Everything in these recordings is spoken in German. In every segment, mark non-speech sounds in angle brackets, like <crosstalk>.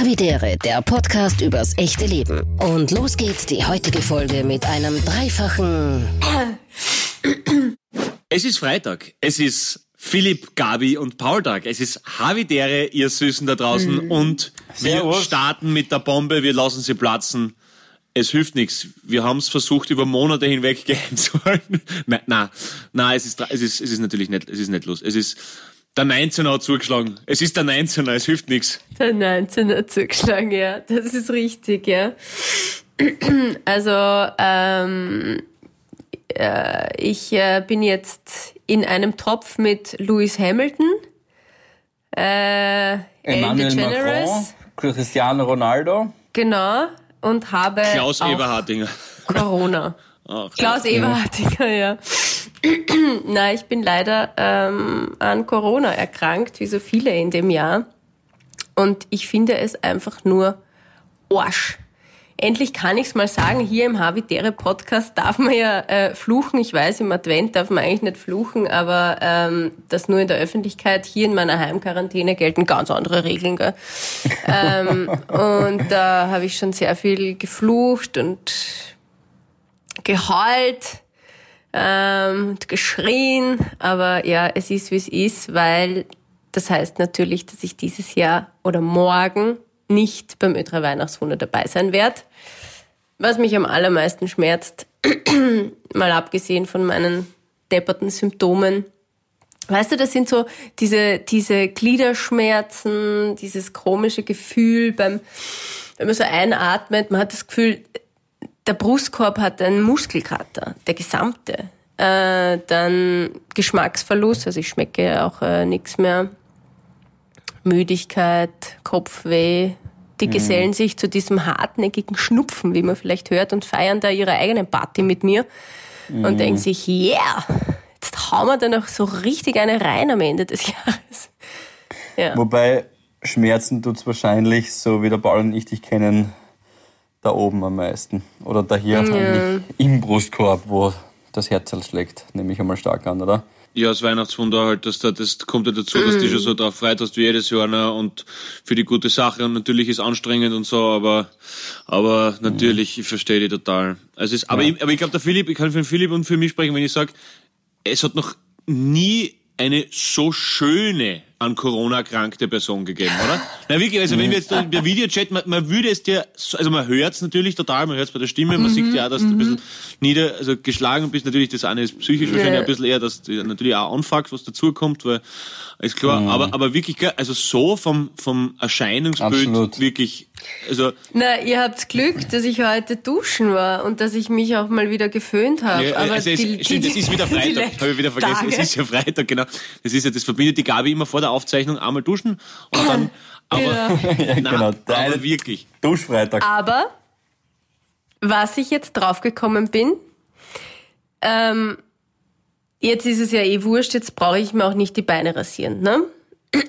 Havidere, der Podcast übers echte Leben. Und los geht's die heutige Folge mit einem dreifachen. Es ist Freitag. Es ist Philipp, Gabi und Paul Tag. Es ist Havidere, ihr Süßen da draußen. Mhm. Und wir Servus. starten mit der Bombe. Wir lassen sie platzen. Es hilft nichts. Wir haben es versucht, über Monate hinweg <laughs> geheim zu halten. Nein, nein, nein es, ist, es, ist, es ist natürlich nicht, es ist nicht los. Es ist, der 19er hat zugeschlagen. Es ist der 19er, es hilft nichts. Der 19 hat zugeschlagen, ja. Das ist richtig, ja. <clears throat> Also, ähm, äh, ich äh, bin jetzt in einem Topf mit Lewis Hamilton, äh, Emmanuel Macron, Cristiano Ronaldo. genau, und habe Klaus Eberhardinger. Corona. <laughs> Ach, Klaus Eberhardinger, ja. <clears throat> Nein, ich bin leider ähm, an Corona erkrankt, wie so viele in dem Jahr. Und ich finde es einfach nur Arsch. Endlich kann ich's mal sagen, hier im Habitäre Podcast darf man ja äh, fluchen. Ich weiß, im Advent darf man eigentlich nicht fluchen, aber ähm, das nur in der Öffentlichkeit. Hier in meiner Heimquarantäne gelten ganz andere Regeln. Gell? <laughs> ähm, und da habe ich schon sehr viel geflucht und geheult ähm, und geschrien. Aber ja, es ist, wie es ist, weil das heißt natürlich, dass ich dieses Jahr oder morgen nicht beim Ö3 Weihnachtswunder dabei sein werde. Was mich am allermeisten schmerzt, <clears throat> mal abgesehen von meinen depperten Symptomen. Weißt du, das sind so diese, diese Gliederschmerzen, dieses komische Gefühl beim, wenn man so einatmet, man hat das Gefühl, der Brustkorb hat einen Muskelkater, der gesamte. Äh, dann Geschmacksverlust, also ich schmecke auch äh, nichts mehr. Müdigkeit, Kopfweh. Die gesellen sich zu diesem hartnäckigen Schnupfen, wie man vielleicht hört, und feiern da ihre eigene Party mit mir und denken sich, yeah, jetzt hauen wir da noch so richtig eine rein am Ende des <laughs> Jahres. Ja. Wobei Schmerzen tut's wahrscheinlich, so wie der Paul und ich dich kennen, da oben am meisten. Oder da hier eigentlich im Brustkorb, wo das Herz halt schlägt, nehme ich einmal stark an, oder? Ja, das Weihnachtswunder halt, das, da- das kommt ja dazu, dass du dich schon so drauf freut hast wie jedes Jahr ne? und für die gute Sache und natürlich ist anstrengend und so, aber aber natürlich, ich verstehe die total. Also es ist, aber, ich, aber ich glaube, der Philipp, ich kann für den Philipp und für mich sprechen, wenn ich sage, es hat noch nie eine so schöne an Corona erkrankte Person gegeben, oder? <laughs> Na wirklich, also wenn wir jetzt der Videochat, man, man würde es dir, so- also man hört es natürlich total, man hört es bei der Stimme, man sieht ja auch, dass du ein bisschen nieder, also geschlagen bist, natürlich das eine ist psychisch wahrscheinlich ein bisschen eher, dass du natürlich auch anfuckt, was dazukommt, weil, ist klar, aber, aber wirklich, also so vom, vom Erscheinungsbild Absolut. wirklich, also, Na, ihr habt Glück, dass ich heute duschen war und dass ich mich auch mal wieder geföhnt habe. Ja, Aber also es, die, stimmt, die, es ist wieder <laughs> Freitag, habe ich wieder vergessen. Tage. Es ist ja Freitag, genau. Das ist ja, das verbindet die Gabi immer vor der Aufzeichnung einmal duschen und dann, <laughs> aber, Genau. <laughs> Ja, nein, genau. Der aber wirklich. Duschfreitag. Aber was ich jetzt draufgekommen bin, ähm, jetzt ist es ja eh wurscht, jetzt brauche ich mir auch nicht die Beine rasieren, ne?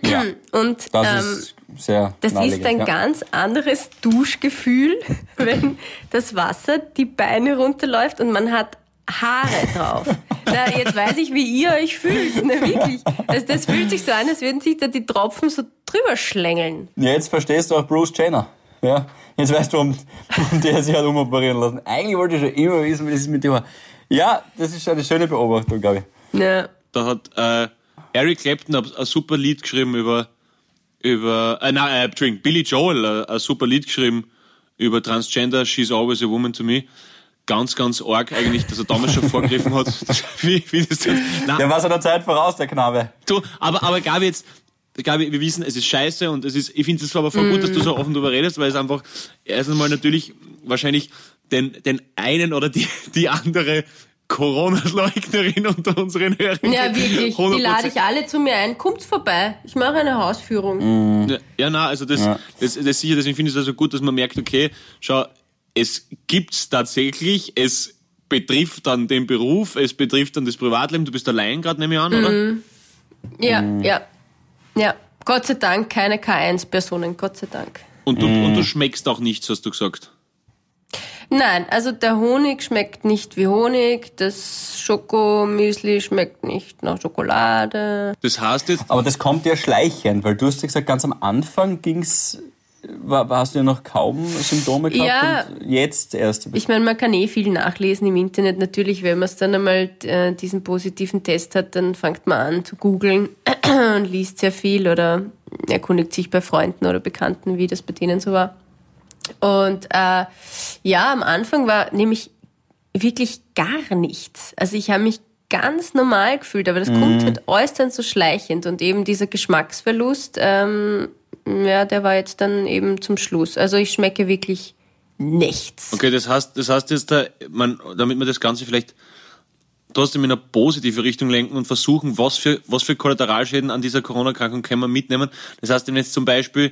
Ja, <clears throat> Und das ähm, ist sehr das ist ein ja. ganz anderes Duschgefühl, <laughs> wenn das Wasser die Beine runterläuft und man hat Haare drauf. Na, jetzt weiß ich, wie ihr euch fühlt. Na, wirklich. Also das fühlt sich so an, als würden sich da die Tropfen so drüber schlängeln. Ja, jetzt verstehst du auch Bruce Jenner. Ja, jetzt weißt du, warum, warum der sich hat umoperieren lassen. Eigentlich wollte ich schon immer wissen, wie das ist mit dem war. Ja, das ist eine schöne Beobachtung, glaube ich. Ja. Da hat äh, Eric Clapton ein, super Lied geschrieben über, über äh, nein, äh, Entschuldigung, Billy Joel ein super Lied geschrieben über Transgender, She's Always a Woman to Me. Ganz, ganz arg eigentlich, dass er damals schon vorgegriffen hat. <laughs> Wie, wie das. Nein, Der war seiner Zeit voraus, der Knabe. Du, aber, aber Gabi, jetzt, Gabi, wir wissen, es ist scheiße und es ist, ich finde es aber voll gut, dass du so offen darüber redest, weil es einfach erst einmal natürlich wahrscheinlich den, den einen oder die, die andere Corona-Leugnerin unter unseren Hörern. Ja, wirklich. Die 100%. lade ich alle zu mir ein. Kommt vorbei. Ich mache eine Hausführung. Ja, ja, na, also das, Ja. das, das sicher, deswegen finde ich es also gut, dass man merkt, okay, schau, es gibt's tatsächlich, es betrifft dann den Beruf, es betrifft dann das Privatleben, du bist allein gerade, nehme ich an, oder? Ja, ja. Ja. Gott sei Dank keine K1-Personen. Gott sei Dank. Und du, und du schmeckst auch nichts, hast du gesagt. Nein, also der Honig schmeckt nicht wie Honig, das Schokomüsli schmeckt nicht nach Schokolade. Das heißt jetzt, Aber das kommt ja schleichend, weil du hast ja gesagt, ganz am Anfang ging's, war, hast du ja noch kaum Symptome gehabt Ja. und jetzt erst. Ich meine, man kann eh viel nachlesen im Internet. Natürlich, wenn man es dann einmal äh, diesen positiven Test hat, dann fängt man an zu googeln <clears throat> und liest sehr viel oder erkundigt sich bei Freunden oder Bekannten, wie das bei denen so war. Und äh, ja, am Anfang war nämlich wirklich gar nichts. Also ich habe mich ganz normal gefühlt, aber das kommt halt dann so schleichend und eben dieser Geschmacksverlust, ähm, ja, der war jetzt dann eben zum Schluss. Also ich schmecke wirklich nichts. Okay, das heißt, das heißt jetzt, da, man, damit man das Ganze vielleicht trotzdem in eine positive Richtung lenken und versuchen, was für, was für Kollateralschäden an dieser Corona-Krankung können wir mitnehmen. Das heißt, wenn jetzt zum Beispiel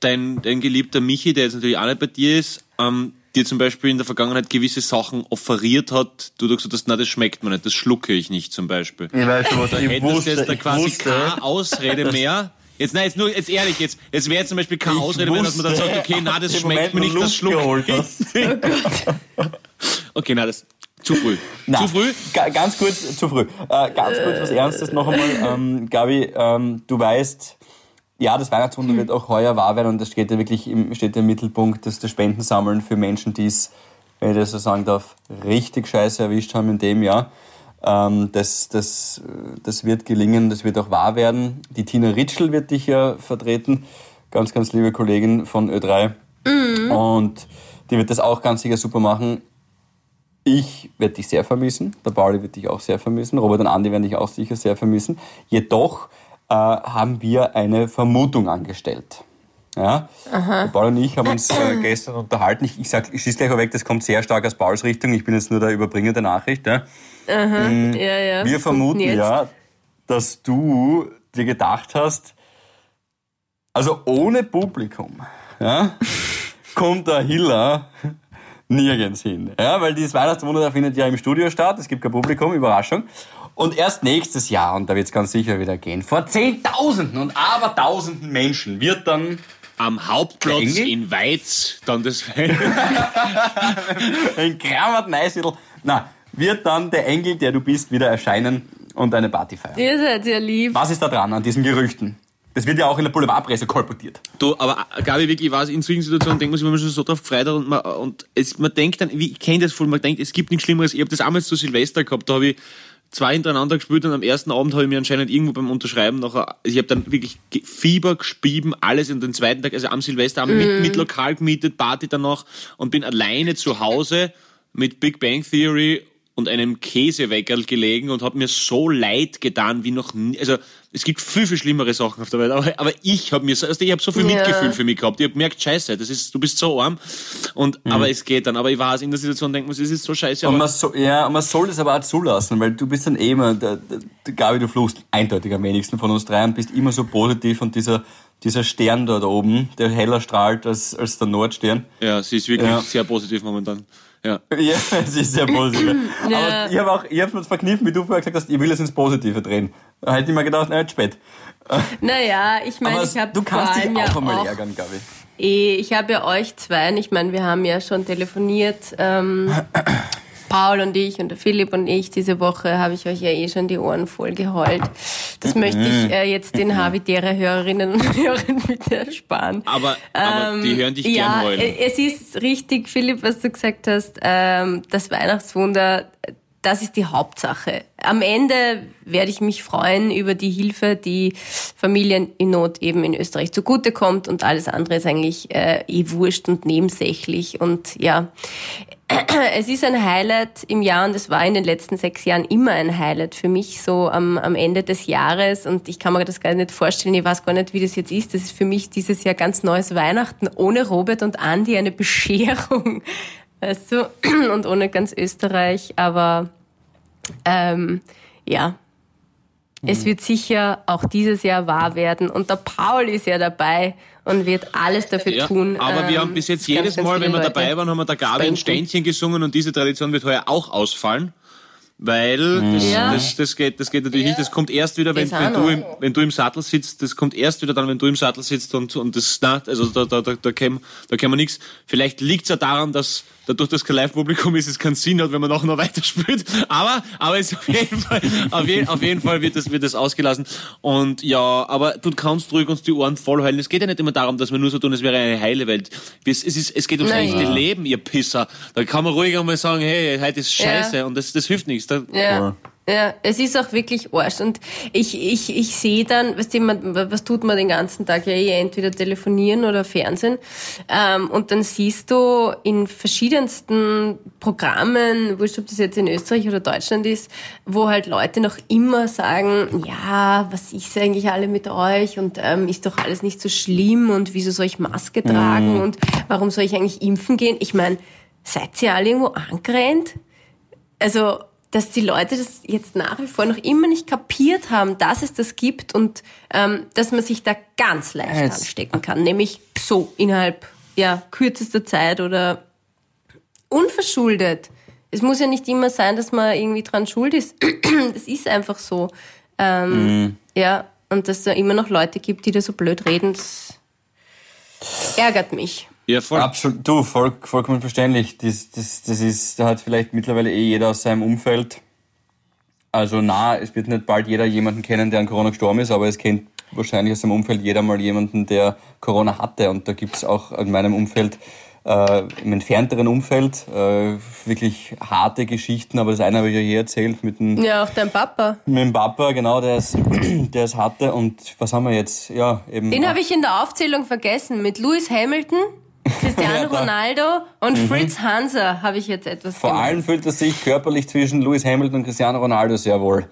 dein, dein geliebter Michi, der jetzt natürlich auch nicht bei dir ist, ähm, dir zum Beispiel in der Vergangenheit gewisse Sachen offeriert hat, du gesagt hast, na, das schmeckt mir nicht, das schlucke ich nicht zum Beispiel. ich weiß schon, was Da hättest du jetzt da quasi keine Ausrede mehr. Jetzt, nein, jetzt nur, jetzt ehrlich, jetzt, jetzt wäre jetzt zum Beispiel keine Ausrede mehr, dass man dann sagt, okay, <laughs> na, das schmeckt mir nicht, das schlucke ich. <laughs> Okay, na, das, zu früh. Na, Zu früh? ga- Ganz kurz, zu früh. Äh, ganz kurz was Ernstes noch einmal. Ähm, Gabi, ähm, du weißt, ja, das Weihnachtswunder wird auch heuer wahr werden und das steht ja wirklich im, steht im Mittelpunkt, dass das Spendensammeln für Menschen, die es, wenn ich das so sagen darf, richtig scheiße erwischt haben in dem Jahr. Ähm, das, das, das wird gelingen, das wird auch wahr werden. Die Tina Ritschel wird dich ja vertreten, ganz, ganz liebe Kollegin von Ö3. Und die wird das auch ganz sicher super machen. Ich werde dich sehr vermissen. Der Pauli wird dich auch sehr vermissen. Robert und Andi werden dich auch sicher sehr vermissen. Jedoch äh, haben wir eine Vermutung angestellt. Ja? Der Paul und ich haben uns äh, gestern unterhalten. Ich, ich sag, ich schieße gleich weg, das kommt sehr stark aus Pauls Richtung. Ich bin jetzt nur der Überbringer der Nachricht. Ja? Ja, ja. Wir vermuten jetzt? ja, dass du dir gedacht hast, also ohne Publikum, ja, <laughs> kommt der Hiller nirgends hin. Ja, weil dieses Weihnachtswunder da findet ja im Studio statt, es gibt kein Publikum, Überraschung. Und erst nächstes Jahr, und da wird es ganz sicher wieder gehen, vor Zehntausenden und Abertausenden Menschen wird dann Am Hauptplatz Der Engel? in Weiz, dann das, <laughs> ein Krammert Neusiedl, na, wird dann der Engel, der du bist, wieder erscheinen und eine Party feiern. Ihr seid ja lieb. Was ist da dran an diesen Gerüchten? Das wird ja auch in der Boulevardpresse kolportiert. Du, aber äh, Gabi, wirklich, ich weiß, in solchen Situationen denkt man sich, wenn man schon so drauf gefreut hat und man, und es, man denkt dann, wie, ich kenne das voll, man denkt, es gibt nichts Schlimmeres. Ich habe das einmal zu Silvester gehabt, da habe ich zwei hintereinander gespielt und am ersten Abend habe ich mir anscheinend irgendwo beim Unterschreiben nachher, ich habe dann wirklich Fieber gespieben, alles und den zweiten Tag, also am Silvester haben wir mit, mit Lokal gemietet, Party danach und bin alleine zu Hause mit Big Bang Theory und einem Käseweckerl gelegen und habe mir so leid getan wie noch nie. Also es gibt viel, viel schlimmere Sachen auf der Welt, aber, aber ich habe mir so, also ich habe so viel Ja. Mitgefühl für mich gehabt. Ich habe gemerkt, scheiße, das ist, du bist so arm. Und, aber es geht dann. Aber ich weiß, in der Situation denkt man, sich, es ist so scheiße. Und man, so, ja, und man soll das aber auch zulassen, weil du bist dann eh immer, der, der, der Gabi, du fluchst eindeutig am wenigsten von uns drei und bist immer so positiv und dieser, dieser Stern dort oben, der heller strahlt als, als der Nordstern. ja, sie ist wirklich Ja. sehr positiv momentan. Ja. <laughs> Ja, es ist sehr positiv. <clears throat> Ja. Aber ich habe auch, ich habe mir verkniffen, wie du vorher gesagt hast, ich will es ins Positive drehen. Da hätte ich mir gedacht, na, jetzt spät. Naja, ich meine, ich habe du kannst dich auch ja einmal auch ärgern, Gabi. Eh, Ich habe ja euch zwei, ich meine, wir haben ja schon telefoniert, ähm, Paul und ich und der Philipp und ich, diese Woche habe ich euch ja eh schon die Ohren voll geheult. Das möchte ich äh, jetzt den Habitäre Hörerinnen und Hörern <laughs> bitte ersparen. Aber, aber die hören dich Ähm, ja, gern heulen. äh, es ist richtig, Philipp, was du gesagt hast. Ähm, das Weihnachtswunder, das ist die Hauptsache. Am Ende werde ich mich freuen über die Hilfe, die Familien in Not eben in Österreich zugutekommt und alles andere ist eigentlich äh, eh wurscht und nebensächlich und ja. <clears throat> Es ist ein Highlight im Jahr und es war in den letzten sechs Jahren immer ein Highlight für mich, so am, am Ende des Jahres. Und ich kann mir das gar nicht vorstellen, ich weiß gar nicht, wie das jetzt ist. Das ist für mich dieses Jahr ganz neues Weihnachten ohne Robert und Andi, eine Bescherung, <laughs> weißt du, <clears throat> und ohne ganz Österreich. Aber ähm, ja, es wird sicher auch dieses Jahr wahr werden. Und der Paul ist ja dabei und wird alles dafür Ja, tun. aber wir ähm, haben bis jetzt ganz, jedes ganz Mal, viele wenn wir Leute dabei waren, haben wir der Gabi ein. Ständchen gesungen und diese Tradition wird heuer auch ausfallen. Weil das, Ja. das, das, geht, das geht natürlich nicht. Das kommt erst wieder, wenn, wenn, auch du im, wenn du im Sattel sitzt. Das kommt erst wieder dann, wenn du im Sattel sitzt und, und das, na, also da, da, da, da käme da käme nichts. Vielleicht liegt's ja daran, dass dadurch, dass kein Live-Publikum ist, es keinen Sinn hat, wenn man nachher noch <laughs> weiterspielt. Aber, aber es auf jeden Fall, auf jeden, auf jeden Fall wird das, wird das ausgelassen. Und ja, aber du kannst ruhig uns die Ohren vollhalten. Es geht ja nicht immer darum, dass wir nur so tun, es wäre eine heile Welt. Es, es, ist, es geht ums echte Leben, ihr Pisser. Da kann man ruhig einmal sagen, hey, heute ist Ja. scheiße und das, das hilft nichts. Da, Ja. Ja, es ist auch wirklich Arsch. Und ich, ich, ich sehe dann, weißt du, man, was tut man den ganzen Tag? Ja, eh entweder telefonieren oder Fernsehen. Ähm, und dann siehst du in verschiedensten Programmen, wurscht, ob das jetzt in Österreich oder Deutschland ist, wo halt Leute noch immer sagen, ja, was ist eigentlich alle mit euch und ähm, ist doch alles nicht so schlimm und wieso soll ich Maske tragen und warum soll ich eigentlich impfen gehen? Ich meine, seid ihr alle irgendwo angerannt? also, dass die Leute das jetzt nach wie vor noch immer nicht kapiert haben, dass es das gibt und ähm, dass man sich da ganz leicht Jetzt- anstecken kann, nämlich so innerhalb ja kürzester Zeit oder unverschuldet. Es muss ja nicht immer sein, dass man irgendwie dran schuld ist. <clears throat> Das ist einfach so. Ähm, Ja, und dass da immer noch Leute gibt, die da so blöd reden, das ärgert mich. Ja, voll. Absolut, du, voll, vollkommen verständlich. Das, das, das ist, da hat vielleicht mittlerweile eh jeder aus seinem Umfeld. Also na, es wird nicht bald jeder jemanden kennen, der an Corona gestorben ist, aber es kennt wahrscheinlich aus seinem Umfeld jeder mal jemanden, der Corona hatte. Und da gibt's auch in meinem Umfeld, äh, im entfernteren Umfeld, äh, wirklich harte Geschichten. Aber das eine habe ich ja hier erzählt mit dem Ja, auch dein Papa. mit dem Papa, genau, der es, <clears throat> der es hatte. Und was haben wir jetzt? Ja, eben. Den habe ich in der Aufzählung vergessen. Mit Lewis Hamilton, Cristiano Ja. Ronaldo und Fritz Hanser habe ich jetzt etwas Vor gemacht. allem fühlt er sich körperlich zwischen Lewis Hamilton und Cristiano Ronaldo sehr wohl.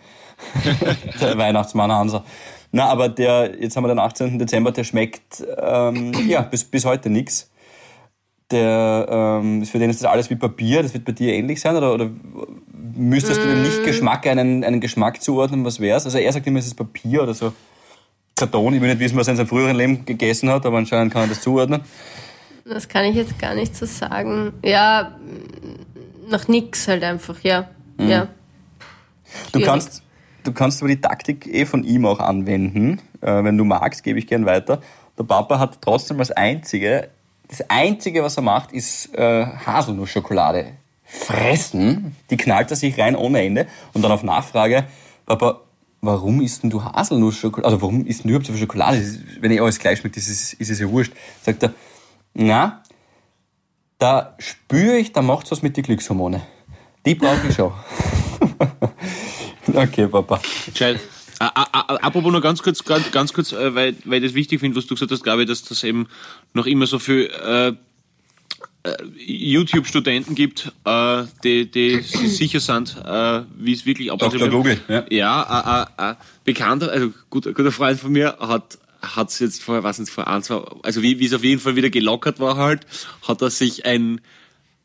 <laughs> der Weihnachtsmann Hansa. Na, aber der, jetzt haben wir den 18. Dezember, der schmeckt ähm, ja, bis, bis heute nix. Der, ähm, für den ist das alles wie Papier, das wird bei dir ähnlich sein, oder, oder müsstest du dem Nicht-Geschmack einen, einen Geschmack zuordnen, was wär's? Also er sagt immer, es ist Papier oder so Karton. Ich will nicht wissen, was er in seinem früheren Leben gegessen hat, aber anscheinend kann er das zuordnen. Das kann ich jetzt gar nicht so sagen. Ja, nach nix halt einfach, ja. Ja. Du kannst, du kannst aber die Taktik eh von ihm auch anwenden. Äh, wenn du magst, gebe ich gern weiter. Der Papa hat trotzdem als einzige, das einzige, was er macht, ist äh, Haselnussschokolade fressen. Die knallt er sich rein ohne Ende. Und dann auf Nachfrage, Papa, warum isst denn du Haselnussschokolade? Also warum isst denn du überhaupt so viel Schokolade? Wenn eh alles gleich schmeckt, ist es, ist es ja wurscht. Sagt er, na, da spüre ich, da macht's was mit den Glückshormone. Die brauche ich schon. <laughs> okay, Papa. Ä- Apropos nur ganz kurz, ganz, ganz kurz, äh, weil, weil ich das wichtig finde, was du gesagt hast, glaube ich, dass das eben noch immer so viel äh, äh, YouTube-Studenten gibt, äh, die, die sich sicher sind, äh, wie es wirklich abläuft. Dr. Google, ja. Ja, äh, äh, bekannter, also gut, ein guter Freund von mir hat hat's jetzt vor, was vor ein, zwei, also wie wie es auf jeden Fall wieder gelockert war halt, hat er sich ein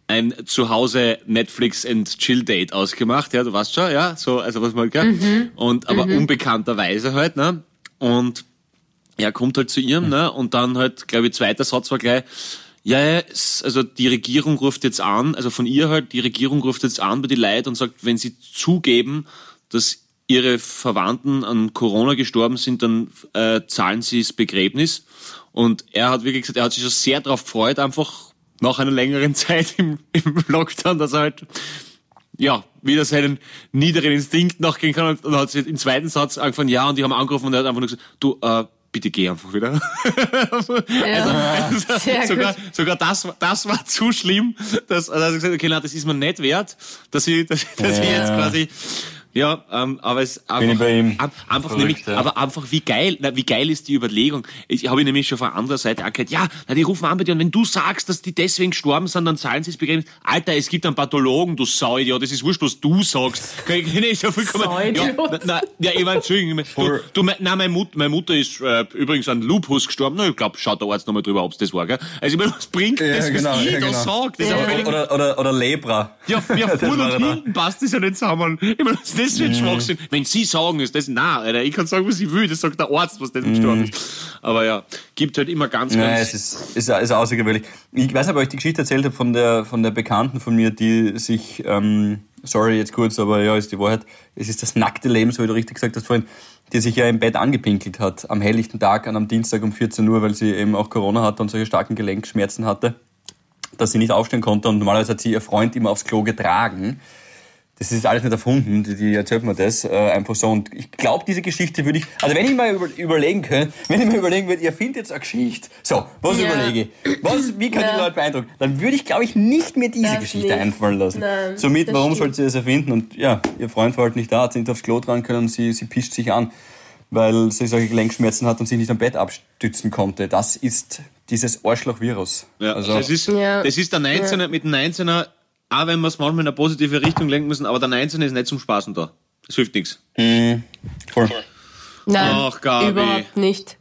ein Zuhause Netflix and Chill Date ausgemacht, ja, du weißt schon, ja, so, also was man, gell? Und, aber unbekannterweise halt, ne? Und er kommt halt zu ihrem, ne? Und dann halt, glaube ich, zweiter Satz war gleich, ja, es- also die Regierung ruft jetzt an, also von ihr halt, die Regierung ruft jetzt an bei die Leute und sagt, wenn sie zugeben, dass ihre Verwandten an Corona gestorben sind, dann äh, zahlen sie das Begräbnis. Und er hat wirklich gesagt, er hat sich schon sehr darauf gefreut, einfach nach einer längeren <laughs> Zeit im, im Lockdown, dass er halt ja, wieder seinen niederen Instinkt nachgehen kann und, und hat sich im zweiten Satz angefangen, ja, und die haben angerufen und er hat einfach nur gesagt, du, äh, bitte geh einfach wieder. <laughs> Ja. Sehr sogar, gut. sogar das, war- das war zu schlimm, dass, also er hat gesagt, okay, na, das ist mir nicht wert, dass ich, dass, dass ich Ja. jetzt quasi, ja, ähm, aber es Bin einfach, ich bei ihm. ab- einfach Verrückt, nämlich, ja. aber einfach wie geil, na, wie geil ist die Überlegung? Ich habe nämlich schon von anderer Seite auch gehört, ja, na, die rufen an bei dir und wenn du sagst, dass die deswegen gestorben sind, dann zahlen sie das Begräbnis. Alter, es gibt einen Pathologen, du Sauidiot, das ist wurscht, was du sagst. <laughs> Kann ich nicht so vollkommen, ja, na, na, ja, ich meine, Entschuldigung, du, du, mein- nein, meine Mutter, meine Mutter ist äh, übrigens an Lupus gestorben. Na, ich glaube, schaut der Arzt nochmal drüber, ob's das war, gell? Also, ich meine, was bringt Ja, das, was genau, ich ja, da genau. sag? Das ja Oder, oder, oder Lepra. ja, ja <laughs> vorne war und da. hinten passt das ja nicht zusammen. Ich meine, das, das für ein Schwachsinn? Wenn Sie sagen, ist das nah, Alter. Ich kann sagen, was ich will. Das sagt der Arzt, was das gestorben ist. Aber ja, gibt halt immer ganz, Nein, ganz. es ist, ist, ist außergewöhnlich. Ich weiß nicht, ob ich die Geschichte erzählt habe von der, von der Bekannten von mir, die sich, ähm, sorry jetzt kurz, aber ja, ist die Wahrheit, es ist das nackte Leben, so wie du richtig gesagt hast vorhin, die sich ja im Bett angepinkelt hat, am helllichten Tag, an am Dienstag um 14 Uhr, weil sie eben auch Corona hatte und solche starken Gelenkschmerzen hatte, dass sie nicht aufstehen konnte und normalerweise hat sie ihr Freund immer aufs Klo getragen. Das ist alles nicht erfunden, die, die erzählt mir das äh, einfach so. Und ich glaube, diese Geschichte würde ich, also wenn ich mal über, überlegen könnte, wenn ich mir überlegen würde, ihr findet jetzt eine Geschichte, so, was Ja. überlege ich? Was, wie kann ich Ja. die Leute beeindrucken? Dann würde ich, glaube ich, nicht mehr diese Das Geschichte nicht. einfallen lassen. Nein, Somit, warum stimmt. sollte sie das erfinden? Und ja, ihr Freund war halt nicht da, hat sie nicht aufs Klo tragen können und sie, sie pischt sich an, weil sie solche Gelenkschmerzen hat und sich nicht am Bett abstützen konnte. Das ist dieses Arschloch-Virus. Ja, also, das, ist, Ja. das ist der 19er mit dem 19er, auch wenn wir es manchmal in eine positive Richtung lenken müssen, aber der 19er ist nicht zum Spaßen da. Das hilft nichts. voll. Nein, Ach, Gabi. überhaupt nicht.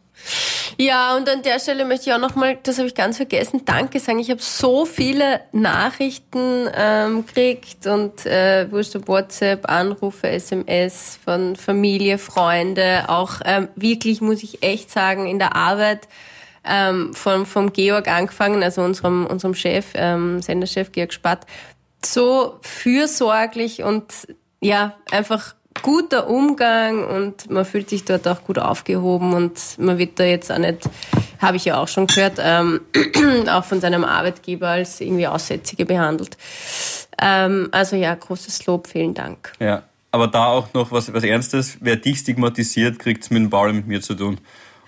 Ja, und an der Stelle möchte ich auch nochmal, das habe ich ganz vergessen, Danke sagen. Ich habe so viele Nachrichten ähm, gekriegt und äh, wurscht ob WhatsApp, Anrufe, SMS von Familie, Freunde, auch ähm, wirklich, muss ich echt sagen, in der Arbeit ähm, vom, vom Georg angefangen, also unserem, unserem Chef, ähm, Senderchef Georg Spatt, so fürsorglich und ja, einfach guter Umgang und man fühlt sich dort auch gut aufgehoben und man wird da jetzt auch nicht, habe ich ja auch schon gehört, ähm, <clears throat> auch von seinem Arbeitgeber als irgendwie Aussätzige behandelt. Ähm, also ja, großes Lob, vielen Dank. Ja, aber da auch noch was, was Ernstes. Wer dich stigmatisiert, kriegt's mit dem und mit mir zu tun.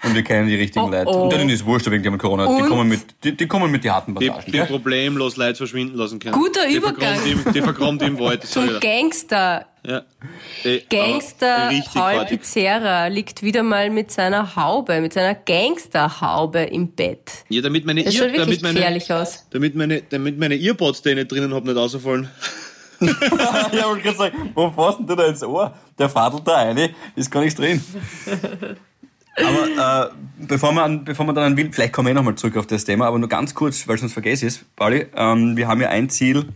Und wir kennen die richtigen Oh, Leute. oh. Und denen ist wurscht, wegen die haben Corona. Die Und? kommen, mit, die, die kommen mit die harten Die, Passagen. die gell? problemlos Leute verschwinden lassen können. Guter die Übergang. vergraben Die, die vergraben die im Wald. Zum dir. Gangster. Ja. Äh, Gangster Paul. Pizzerra liegt wieder mal mit seiner Haube, mit seiner Gangsterhaube im Bett. Ja, damit meine, Das schaut wirklich damit meine, gefährlich aus. damit meine, damit meine Earpods, die ich nicht drinnen hab, nicht rausfallen. <laughs> ja, wollte gerade sagen, wo fasst denn du da ins Ohr? Der fadelt da eine, ist gar nichts drin. Aber äh, bevor, wir an, bevor wir dann an Wild, vielleicht kommen wir nochmal zurück auf das Thema, aber nur ganz kurz, weil es sonst vergesse ist, Pauli, ähm, wir haben ja ein Ziel,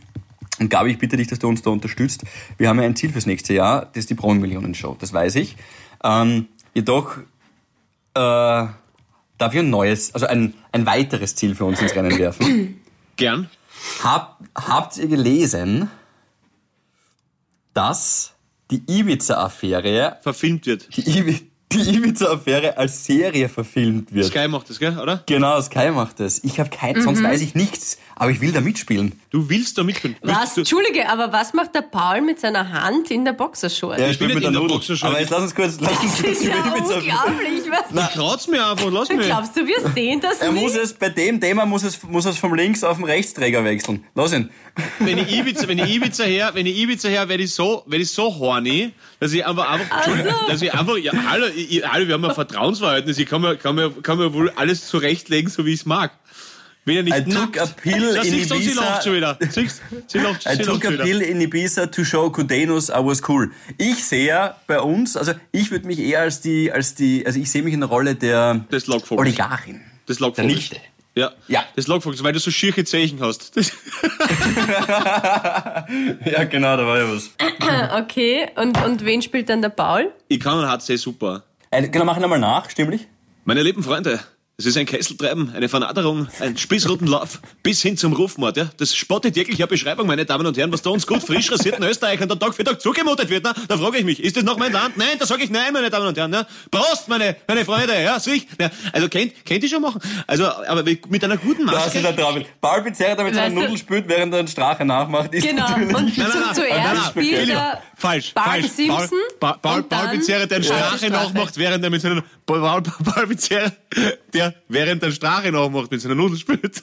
und Gabi, ich bitte dich, dass du uns da unterstützt. Wir haben ja ein Ziel fürs nächste Jahr, das ist die Promi-Millionen-Show, das weiß ich. Ähm, jedoch äh, darf ich ein neues, also ein, ein weiteres Ziel für uns ins Rennen werfen. <clears throat> Gern. Hab, habt ihr gelesen, dass die Ibiza-Affäre, Verfilmt wird. die, Ibi die Ibiza-Affäre als Serie verfilmt wird? Sky macht das, gell, oder? Genau, Sky macht das. Ich habe kein, sonst weiß ich nichts, aber ich will da mitspielen. Du willst da mitspielen. Was? Du, Entschuldige, aber was macht der Paul mit seiner Hand in der Boxershort? Ja, Ich bin mit der Nudel. Boxershort. Aber jetzt lass uns kurz, lass uns Das kurz ist ja unglaublich. Was? kraut's mir einfach, lass mich. Glaubst du, wir sehen das Er nicht? muss es, bei dem Thema muss es, muss es vom Links auf den Rechtsträger wechseln. Lass ihn. wenn ich Ibiza, wenn ich Ibiza her, wenn ich Ibiza her, werde ich so, werde ich so horny, dass ich einfach, einfach, Entschuldigung, dass ich einfach, ja, hallo, ich, hallo, wir haben ein Vertrauensverhältnis, ich kann mir, kann mir, kann mir wohl alles zurechtlegen, so wie ich es mag. Ja nicht I took a pill Das in siehst du, sie Ibiza. lacht schon wieder. Siehst, sie lacht, I sie took a schon wieder. pill in Ibiza to show Kudenus I was cool. Ich sehe ja bei uns, also ich würde mich eher als die, als die, also ich sehe mich in der Rolle der Des. Oligarchin. Das Der. Nichte. Ja. Ja. Das Lockvogels, weil du so schierche Zeichen hast. <laughs> <laughs> Ja, genau, da war ja was. <coughs> Okay, und, und wen spielt dann der Paul? ich kann und HC super. Äh, genau, mach ihn einmal nach, stimmlich? Meine lieben Freunde, es ist ein Kesseltreiben, eine Vernaderung, ein Spießrutenlauf bis hin zum Rufmord. Ja? Das spottet jeglicher Beschreibung, meine Damen und Herren, was da uns gut frisch rasierten Österreichern da Tag für Tag zugemutet wird. Na? Da frage ich mich, ist das noch mein Land? Nein, da sage ich nein, meine Damen und Herren. Ja? Prost, meine, meine Freunde. Ja, sich. Ja, also kennt, kennt ihr schon machen. Also, aber mit einer guten Das ist Maske. ein Traum. Paul Pizzerra, der mit seiner Weißt du- Nudel spült, während er einen Strache nachmacht, ist Genau. natürlich... Und Nein, nein, zum, nein, zuerst spielt er falsch, Bart falsch. Simpson Paul, Paul, und Paul dann Pizzerra, der einen. Strache nachmacht, während er mit seiner Paul, Pizzerra, der während der Strache nachmacht, mit seiner Nudel spielt.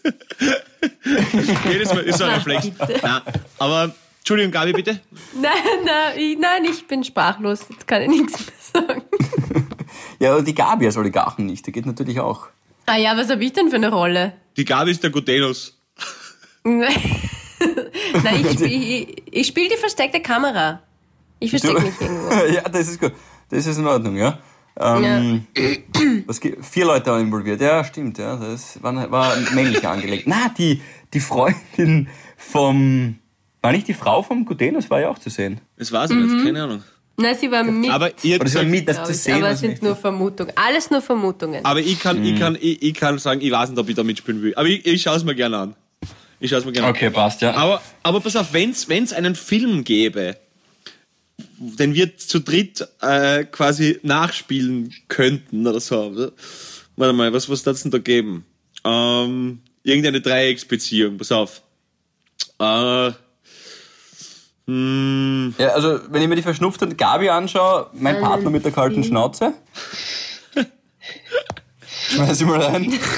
Jedes Mal ist so ein Reflex. Nein, aber Entschuldigung, Gabi, bitte. Nein, nein, ich, nein, ich bin sprachlos. Jetzt kann ich nichts mehr sagen. Ja, und die Gabi als Oligarchen nicht, der geht natürlich auch. Ah ja, was habe ich denn für eine Rolle? Die Gabi ist der Gutenus. <laughs> Nein, ich, spiel- ich, ich spiele die versteckte Kamera. Ich verstecke mich irgendwo. <laughs> ja, das ist gut. Das ist in Ordnung, ja. Ähm, was, ge- vier Leute waren involviert, ja, stimmt, ja. Das war, war männlich angelegt. Na, die, die Freundin vom. War nicht die Frau vom Gutenus, war ja auch zu sehen. Das weiß ich nicht, keine Ahnung. Nein, sie war mit. Aber ihr Oder so gesagt, mit, das zu sehen. aber was es sind nur Vermutungen. Alles nur Vermutungen. aber ich kann, Mhm. ich kann, ich, ich kann sagen, ich weiß nicht, ob ich da mitspielen will. Aber ich, ich schaue es mir gerne an. Ich schaue es mir gerne Okay, passt, ja. an. Aber, aber pass auf, wenn es einen Film gäbe, den wir zu dritt äh, quasi nachspielen könnten oder so. Warte mal, was was es denn da geben? Ähm, irgendeine Dreiecksbeziehung, pass auf. Äh, hm, Ja, also, wenn ich mir die verschnupfte Gabi anschaue, mein Partner mit der kalten Schnauze. Schmeiß ich mal rein. <laughs>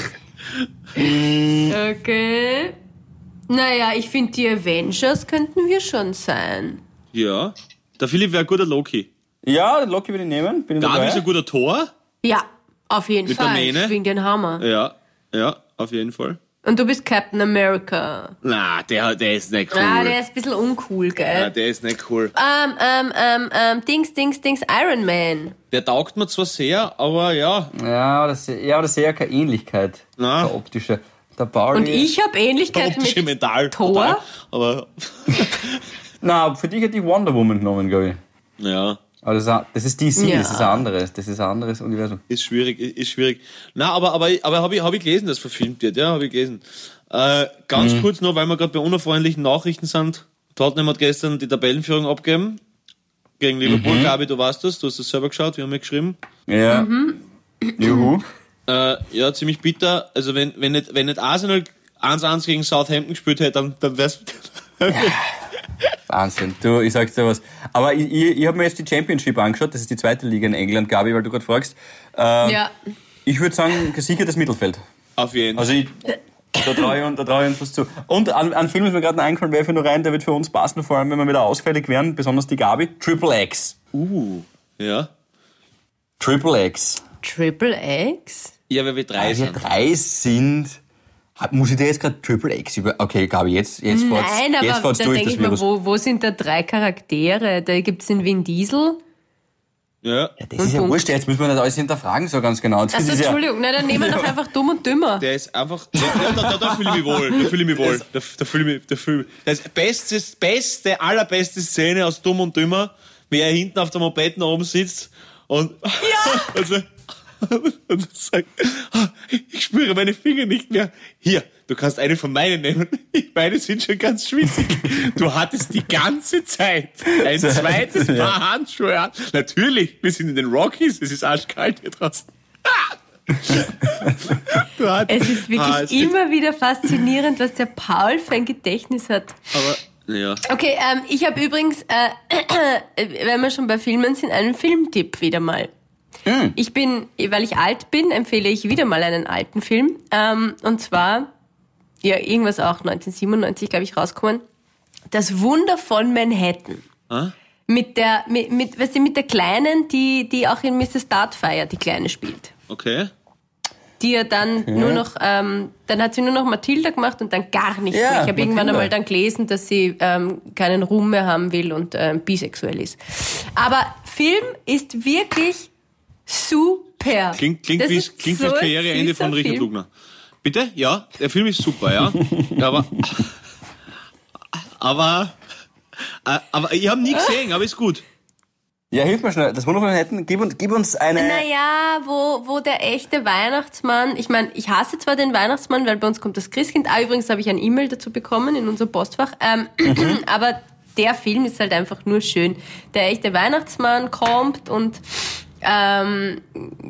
Okay. Naja, ich finde, die Avengers könnten wir schon sein. ja. Der Philipp wäre ein guter Loki. Ja, Loki will ich nehmen. Bin ich Gabi ist dabei? ein guter Tor. Ja, auf jeden Mit der Fall. Mähne? Wegen den Hammer. Ja, ja, auf jeden Fall. Und du bist Captain America. Na, der, der ist nicht cool. Ah, der ist ein bisschen uncool, ja, gell? der ist nicht cool. Ähm, ähm, ähm, ähm, Dings, Dings, Dings, Iron Man. Der taugt mir zwar sehr, aber ja. Ja, das, ja, aber das sehe ja keine Ähnlichkeit. Na. Der optische. Der Pauli. Und ich habe Ähnlichkeit Optische mit Metall. Thor. total. Aber, <laughs> Na, für dich hätte ich Wonder Woman genommen, glaube ich. ja, Aber das ist, das ist DC, Ja. das ist ein anderes. Das ist ein anderes Universum. ist schwierig, ist schwierig. Na, aber, aber, aber habe ich, hab ich gelesen, dass verfilmt wird, ja, habe ich gelesen. Äh, ganz Mhm. kurz noch, weil wir gerade bei unerfreundlichen Nachrichten sind. Tottenham hat gestern die Tabellenführung abgegeben. Gegen Liverpool, Mhm. Gabi, du weißt das, du hast das selber geschaut, wir haben ja geschrieben. Ja. Juhu. Äh, ja, ziemlich bitter. Also wenn, wenn nicht, wenn nicht Arsenal 1-1 gegen Southampton gespielt hätte, dann, dann wär's, <laughs> Wahnsinn. Du, ich sag's dir was. Aber ich, ich, ich habe mir jetzt die Championship angeschaut. Das ist die zweite Liga in England, Gabi, weil du gerade fragst. Ähm, Ja. Ich würde sagen, gesichertes Mittelfeld. auf jeden Fall. Also ich, da traue ich, uns- da trau ich uns was zu. Und an, an Film ist mir gerade noch eingefallen, werfe ich nur rein, der wird für uns passen, vor allem wenn wir wieder ausfällig werden, besonders die Gabi. Triple X. Uh, ja. Triple X. Triple X? Ja, weil wir drei Wir sind. drei sind. Muss ich dir jetzt gerade Triple X über. Okay, Gabi, jetzt, jetzt fahrt's, Nein, jetzt aber fahrt's da durch denke das ich mir, wo, wo sind da drei Charaktere? Da gibt's den Vin Diesel. Ja. Ja, das ist ja wurscht, jetzt müssen wir nicht alles hinterfragen, so ganz genau. Das Achso, ist ja, Entschuldigung, na dann nehmen wir doch einfach dumm und dümmer. Der ist einfach. Ja, ja, da, da, da fühle ich mich wohl. Da fühle ich mich wohl. Da, da fühle ich mich. Da fühle ich mich. Das beste, beste, allerbeste Szene aus Dumm und Dümmer, wie er hinten auf der Moped nach oben sitzt und. Ja! <laughs> Also, <laughs> und sagt, "Ah, ich spüre meine Finger nicht mehr. Hier, du kannst eine von meinen nehmen. Meine sind schon ganz schwitzig. Du hattest die ganze Zeit ein <laughs> zweites Paar Handschuhe an. Natürlich, wir sind in den Rockies, es ist arschkalt hier draußen. <laughs> Es ist wirklich Ah, es immer wieder faszinierend, was der Paul für ein Gedächtnis hat. Aber, ja. Okay, ähm, ich habe übrigens, äh, <clears throat> wenn wir schon bei Filmen sind, einen Filmtipp wieder mal. Ich bin, weil ich alt bin, empfehle ich wieder mal einen alten Film. Ähm, und zwar, ja, irgendwas auch 1997, glaube ich, rauskommen. Das Wunder von Manhattan. Ah? Mit der, mit, mit, weißt du, mit der Kleinen, die, die auch in Mrs. Doubtfire die Kleine spielt. Okay. Die ja dann nur noch, ähm, dann hat sie nur noch Mathilda gemacht und dann gar nichts Ja, mehr. Ich habe irgendwann einmal dann gelesen, dass sie ähm, keinen Ruhm mehr haben will und ähm, bisexuell ist. Aber Film ist wirklich super. Klingt, klingt Das wie, klingt so wie das Karriereende von Richard Film. Lugner. Bitte? Ja, der Film ist super, ja. <laughs> aber, aber, aber ich habe nie gesehen, aber ist gut. ja, hilf mir schnell. Das Wunder von Manhattan, gib, uns- gib uns eine. Naja, wo, wo der echte Weihnachtsmann, ich meine, ich hasse zwar den Weihnachtsmann, weil bei uns kommt das Christkind. Ah, übrigens habe ich ein E-Mail dazu bekommen in unser Postfach. Ähm, <clears throat> aber der Film ist halt einfach nur schön. Der echte Weihnachtsmann kommt und ähm,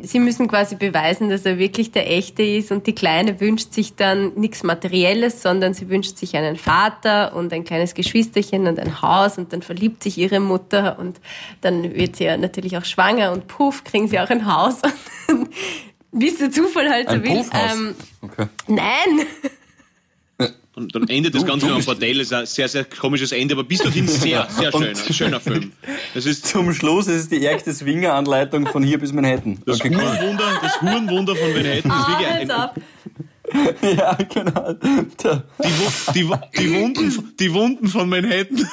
sie müssen quasi beweisen, dass er wirklich der echte ist und die Kleine wünscht sich dann nichts Materielles, sondern sie wünscht sich einen Vater und ein kleines Geschwisterchen und ein Haus und dann verliebt sich ihre Mutter und dann wird sie ja natürlich auch schwanger und puff, kriegen sie auch ein Haus. <laughs> Wie es der Zufall halt so ein will. Puffhaus. Ähm, okay. nein! Und dann endet das Ganze du noch ein bist- Bordell, ist ein sehr, sehr komisches Ende, aber bis dorthin sehr, sehr schöner, schöner Film. Das ist Zum Schluss ist es die ärgste Swinger-Anleitung von hier bis Manhattan. das Okay, cool. Hurenwunder, das Hurenwunder von Manhattan. Das ist Ah, wirklich hört's ein. Ja, genau. Der- die, die, die, Wunden, die Wunden von Manhattan.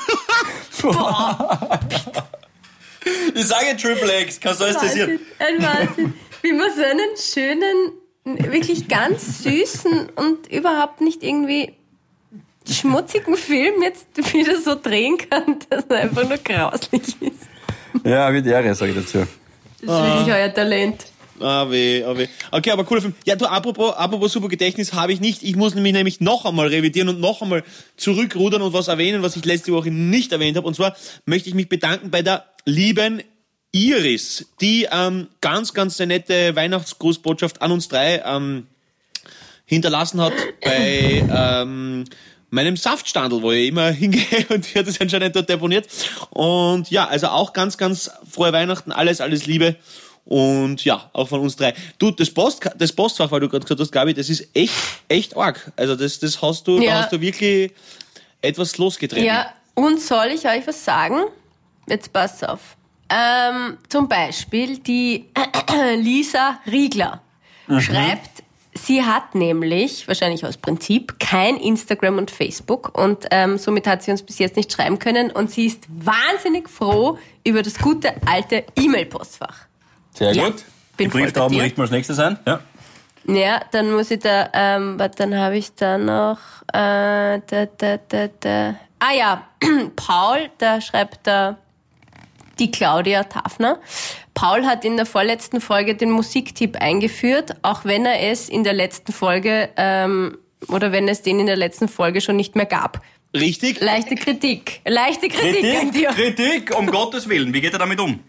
Ich sage Triple X, kannst du alles Wahnsinn, ein Wahnsinn. Wie man so einen schönen, wirklich ganz süßen und überhaupt nicht irgendwie schmutzigen Film jetzt wieder so drehen kann, dass er einfach nur grauslich ist. Ja, wird Ehre, sage ich dazu. Das ist wirklich euer Talent. Ah, weh, ah, weh. Okay, aber cooler Film. Ja, du, apropos, apropos super Gedächtnis habe ich nicht. Ich muss nämlich, nämlich noch einmal revidieren und noch einmal zurückrudern und was erwähnen, was ich letzte Woche nicht erwähnt habe. Und zwar möchte ich mich bedanken bei der lieben Iris, die ähm, ganz, ganz eine nette Weihnachtsgrußbotschaft an uns drei ähm, hinterlassen hat bei ähm, meinem Saftstandel, wo ich immer hingehe <laughs> und die hat es anscheinend dort deponiert. Und ja, also auch ganz, ganz frohe Weihnachten, alles, alles Liebe. Und ja, auch von uns drei. Du, das, Post, das Postfach, weil du gerade gesagt hast, Gabi, das ist echt, echt arg. Also das, das hast du, Ja. da hast du wirklich etwas losgetreten. Ja, und soll ich euch was sagen? Jetzt passt auf. Ähm, zum Beispiel die <clears throat> Lisa Riegler schreibt, sie hat nämlich, wahrscheinlich aus Prinzip, kein Instagram und Facebook und ähm, somit hat sie uns bis jetzt nicht schreiben können und sie ist wahnsinnig froh über das gute alte E-Mail-Postfach. Sehr Ja, gut. Die bin bei Brieftauben richten wir als nächstes ein. Ja. Ja, dann muss ich da, ähm, warte, dann habe ich da noch, äh, da, da, da, da. Ah ja, <clears throat> Paul, da schreibt da die Claudia Tafner. Paul hat in der vorletzten Folge den Musiktipp eingeführt, auch wenn er es in der letzten Folge, ähm, oder wenn es den in der letzten Folge schon nicht mehr gab. Richtig? Leichte Kritik. Leichte Kritik, an dir. Kritik, um <laughs> Gottes Willen. Wie geht er damit um?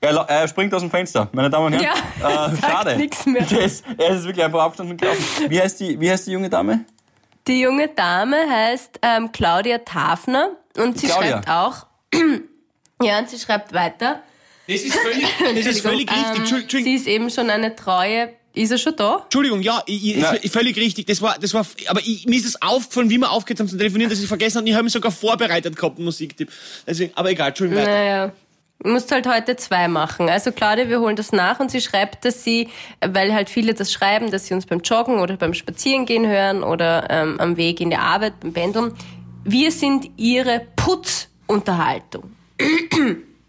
Er, er springt aus dem Fenster, meine Damen und Herren. Ja, äh, <laughs> schade. nix mehr. <laughs> Ist, er ist wirklich einfach abgestanden und gelaufen. Wie heißt die, wie heißt die junge Dame? Die junge Dame heißt ähm, Claudia Tafner und sie Claudia. schreibt auch, <clears throat> ja, und sie schreibt weiter, Das ist völlig, <laughs> das ist völlig richtig. Ähm, Entschuldigung, Entschuldigung. sie ist eben schon eine treue. Ist er schon da? Entschuldigung, ja, ich, ich, völlig richtig. Das war, das war, aber ich, mir ist es aufgefallen, wie wir aufgehört haben zu telefonieren, dass ich vergessen habe. Ich habe mich sogar vorbereitet gehabt, einen Musiktipp. Deswegen, aber egal, Entschuldigung, weiter. Naja. Du musst halt heute zwei machen. Also Claudia, wir holen das nach und sie schreibt, dass sie, weil halt viele das schreiben, dass sie uns beim Joggen oder beim Spazierengehen hören oder ähm, am Weg in die Arbeit, beim Pendeln. Wir sind ihre Putzunterhaltung.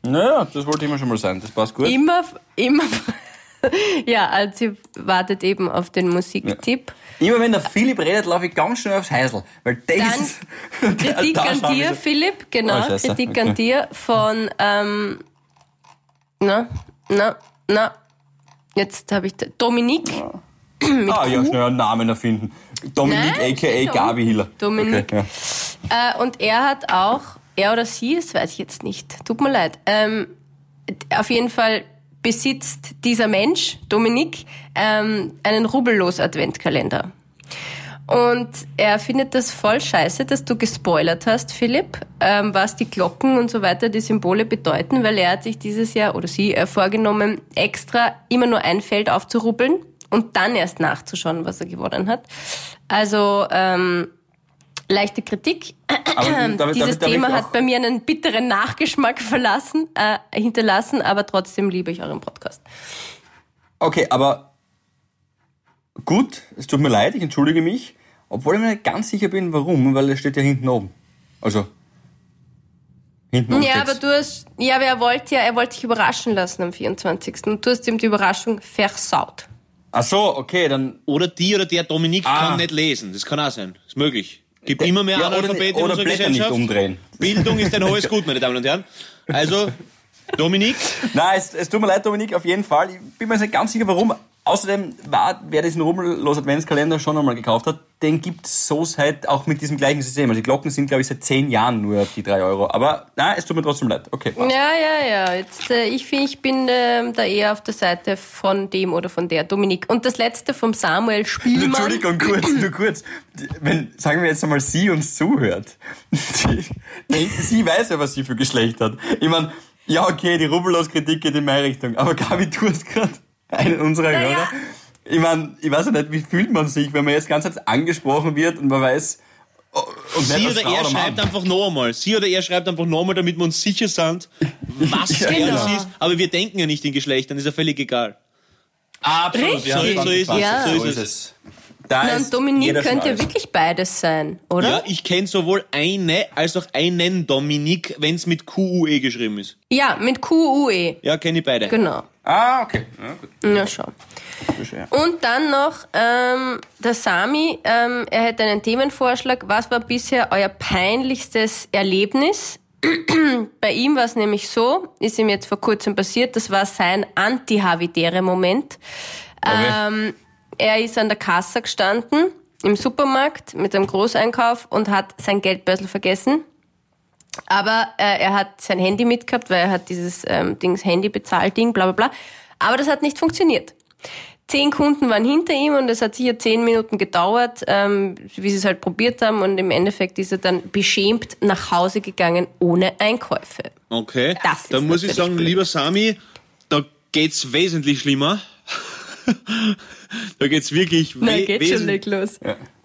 Naja, das wollte immer schon mal sein. Das passt gut. Immer, immer. <laughs> ja, also sie wartet eben auf den Musiktipp. Immer wenn der Philipp redet, laufe ich ganz schnell aufs Heisel. Weil das Dann ist... <laughs> Kritik da an dir, so- Philipp, genau. Oh. Kritik Okay. an dir von, ähm, na, na, na, jetzt habe ich, Dominik. <clears throat> Ah, ja, schnell einen Namen erfinden. Dominik, Nein, a.k.a. Gabi Hiller. Dominik. Okay, ja. Äh, und er hat auch, er oder sie, das weiß ich jetzt nicht, tut mir leid, ähm, auf jeden Fall besitzt dieser Mensch, Dominik, ähm, einen rubellos Adventkalender. Und er findet das voll scheiße, dass du gespoilert hast, Philipp, ähm, was die Glocken und so weiter, die Symbole bedeuten, weil er hat sich dieses Jahr oder sie äh, vorgenommen, extra immer nur ein Feld aufzurubbeln und dann erst nachzuschauen, was er gewonnen hat. Also ähm, leichte Kritik. Ich- <clears throat> darf Dieses ich Thema hat bei mir einen bitteren Nachgeschmack verlassen, äh, hinterlassen, aber trotzdem liebe ich euren Podcast. Okay, aber gut, es tut mir leid, ich entschuldige mich, obwohl ich mir nicht ganz sicher bin, warum, weil es steht ja hinten oben. Also, hinten oben Ja, steht's. aber du hast, ja, aber er wollte ja, er wollte dich überraschen lassen am 24. Und du hast ihm die Überraschung versaut. Ach so, okay, dann... Oder die oder der Dominik Ah. kann nicht lesen. Das kann auch sein. Ist möglich. Gibt immer mehr Ja, oder- Analphabeten in oder unserer Blätter nicht umdrehen. Bildung ist ein hohes Gut, meine Damen und Herren. Also, Dominik, <laughs> Nein, es, es tut mir leid, Dominik, auf jeden Fall. Ich bin mir nicht ganz sicher, warum. Außerdem war, wer diesen Rubbellos Adventskalender schon einmal gekauft hat, den gibt's so seit, auch mit diesem gleichen System. Also die Glocken sind, glaube ich, seit zehn Jahren nur die drei Euro. Aber nein, es tut mir trotzdem leid. Okay, passt. Ja, ja, ja. Jetzt, äh, ich finde, ich bin ähm, da eher auf der Seite von dem oder von der Dominik. Und das letzte vom Samuel Spielmann. <laughs> Entschuldigung, kurz, nur kurz. Wenn, sagen wir jetzt einmal, sie uns zuhört. <laughs> Die, sie weiß ja, was sie für Geschlecht hat. Ich meine, ja, okay, die Rubbellos-Kritik geht in meine Richtung. Aber Gabi, du hast gerade einen unserer Naja. Hörer. Ich meine, ich weiß ja nicht, wie fühlt man sich, wenn man jetzt ganz angesprochen wird und man weiß, und sie oder er Mann. schreibt einfach noch einmal. Sie oder er schreibt einfach noch einmal, damit wir uns sicher sind, was <laughs> Ja, genau. das ist. Aber wir denken ja nicht in Geschlechtern, ist ja völlig egal. Absolut, ja, So ist- ja. so ist es. Da Na, und Dominik jeder könnte ja wirklich beides sein, oder? Ja, ich kenne sowohl eine als auch einen Dominik, wenn es mit QUE geschrieben ist. Ja, mit Q-U-E. Ja, kenne ich beide. Genau. Ah, okay. Ja, gut. Ja, schau. Und dann noch ähm, der Sami, ähm, er hätte einen Themenvorschlag. Was war bisher euer peinlichstes Erlebnis <clears throat> Bei ihm war es nämlich so, ist ihm jetzt vor kurzem passiert, das war sein Anti-Havidere-Moment. Okay. Ähm, er ist an der Kasse gestanden im Supermarkt mit einem Großeinkauf und hat sein Geldbörsel vergessen. Aber äh, er hat sein Handy mitgehabt, weil er hat dieses ähm, Dings Handy bezahlt Ding, bla bla bla. Aber das hat nicht funktioniert. Zehn Kunden waren hinter ihm und es hat sicher zehn Minuten gedauert, ähm, wie sie es halt probiert haben und im Endeffekt ist er dann beschämt nach Hause gegangen ohne Einkäufe. Okay. Das ist da muss ich sagen, blöd. lieber Sami, da geht's wesentlich schlimmer. <laughs> da geht's wirklich we Nein, geht schon wesen nicht los.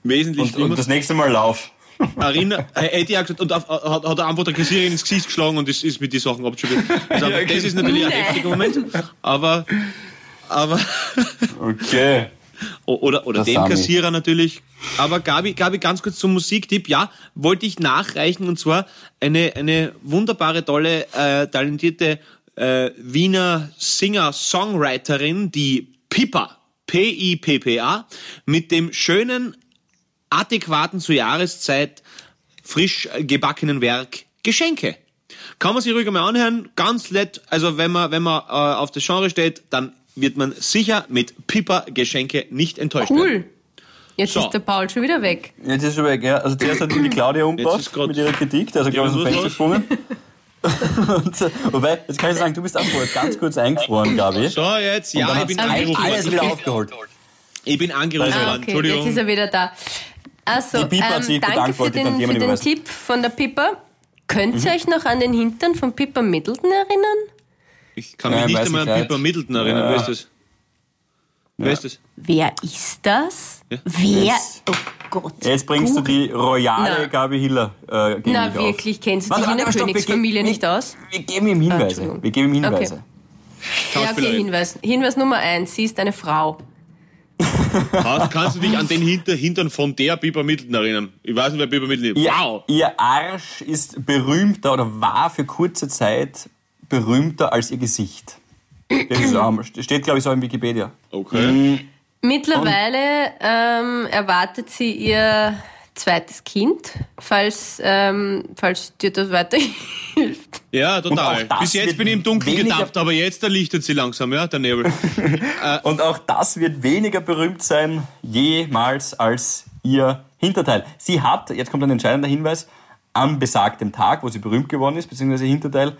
wesentlich Und, schlimmer. und das nächste Mal lauf. Erinner, äh, hätte ich auch gesagt, und auf, hat, hat er einfach der Kassiererin ins Gesicht geschlagen und ist, ist mit den Sachen abgeschüttet. <laughs> Also, aber das ist natürlich ein heftiger Moment. Aber, aber, <laughs> Okay. Oder, oder Das dem. Kassierer natürlich. Aber Gabi, Gabi, ganz kurz zum Musiktipp. Ja, wollte ich nachreichen und zwar eine, eine wunderbare, tolle, äh, talentierte äh, Wiener Singer-Songwriterin, die Pippa, P-I-P-P-A, mit dem schönen, adäquaten zur Jahreszeit frisch gebackenen Werk Geschenke. Kann man sich ruhig mal anhören, ganz nett. Also wenn man, wenn man äh, auf das Genre steht, dann wird man sicher mit Pippa Geschenke nicht enttäuscht werden. Cool. Jetzt So. ist der Paul schon wieder weg. Jetzt ist schon weg, ja. Also zuerst hat die Claudia Jetzt umgebracht mit ihrer Kritik, der ist glaube ich, aus dem Fenster gesprungen. Und, äh, wobei, jetzt kann ich sagen, du bist auch ganz kurz eingefroren, Gabi. So, jetzt, ja, ich bin alles- angerufen alles worden. wieder Okay. aufgeholt. Ich bin angerufen Also, Ah, worden, okay, jetzt ist Entschuldigung. er wieder da. Also, Die Pippa hat ähm, sich danke bedankt, für wollte ich dann den, für den. Tipp von der Pippa. Könnt Mhm. ihr euch noch an den Hintern von Pippa Middleton erinnern? Ich kann mich Ja, nicht weiß einmal ich an. Pippa Middleton erinnern. Ja. Wer ist das? Wer ist das? Wer ist das? Ja. Wer? Yes. Oh Gott. Jetzt bringst du die royale Na. Gabi Hiller äh, gegen Na, mich auf. wirklich, kennst du Warte, dich in warte, der stopp, wir Königsfamilie geben- nicht aus? Wir geben ihm Hinweise. Entschuldigung. wir geben ihm Hinweise. Okay. Ja, okay, Schauspielerin. Hinweis. Hinweis Nummer eins. Sie ist eine Frau. Kannst, kannst du dich an den Hinter, Hintern von der Pippa Middleton erinnern? Ich weiß nicht, wer Pippa Middleton ist. Ihr, Wow! ihr Arsch ist berühmter oder war für kurze Zeit berühmter als ihr Gesicht. Das ist, ähm, steht, glaube ich, so in Wikipedia. Okay. Mittlerweile ähm, erwartet sie ihr zweites Kind, falls, ähm, falls dir das weiterhilft. Ja, total. Bis jetzt bin ich im Dunkeln getappt, aber jetzt erlichtet sie langsam, ja, der Nebel. <laughs> Und auch das wird weniger berühmt sein, jemals als ihr Hinterteil. Sie hat, jetzt kommt ein entscheidender Hinweis, am besagten Tag, wo sie berühmt geworden ist, beziehungsweise Hinterteil,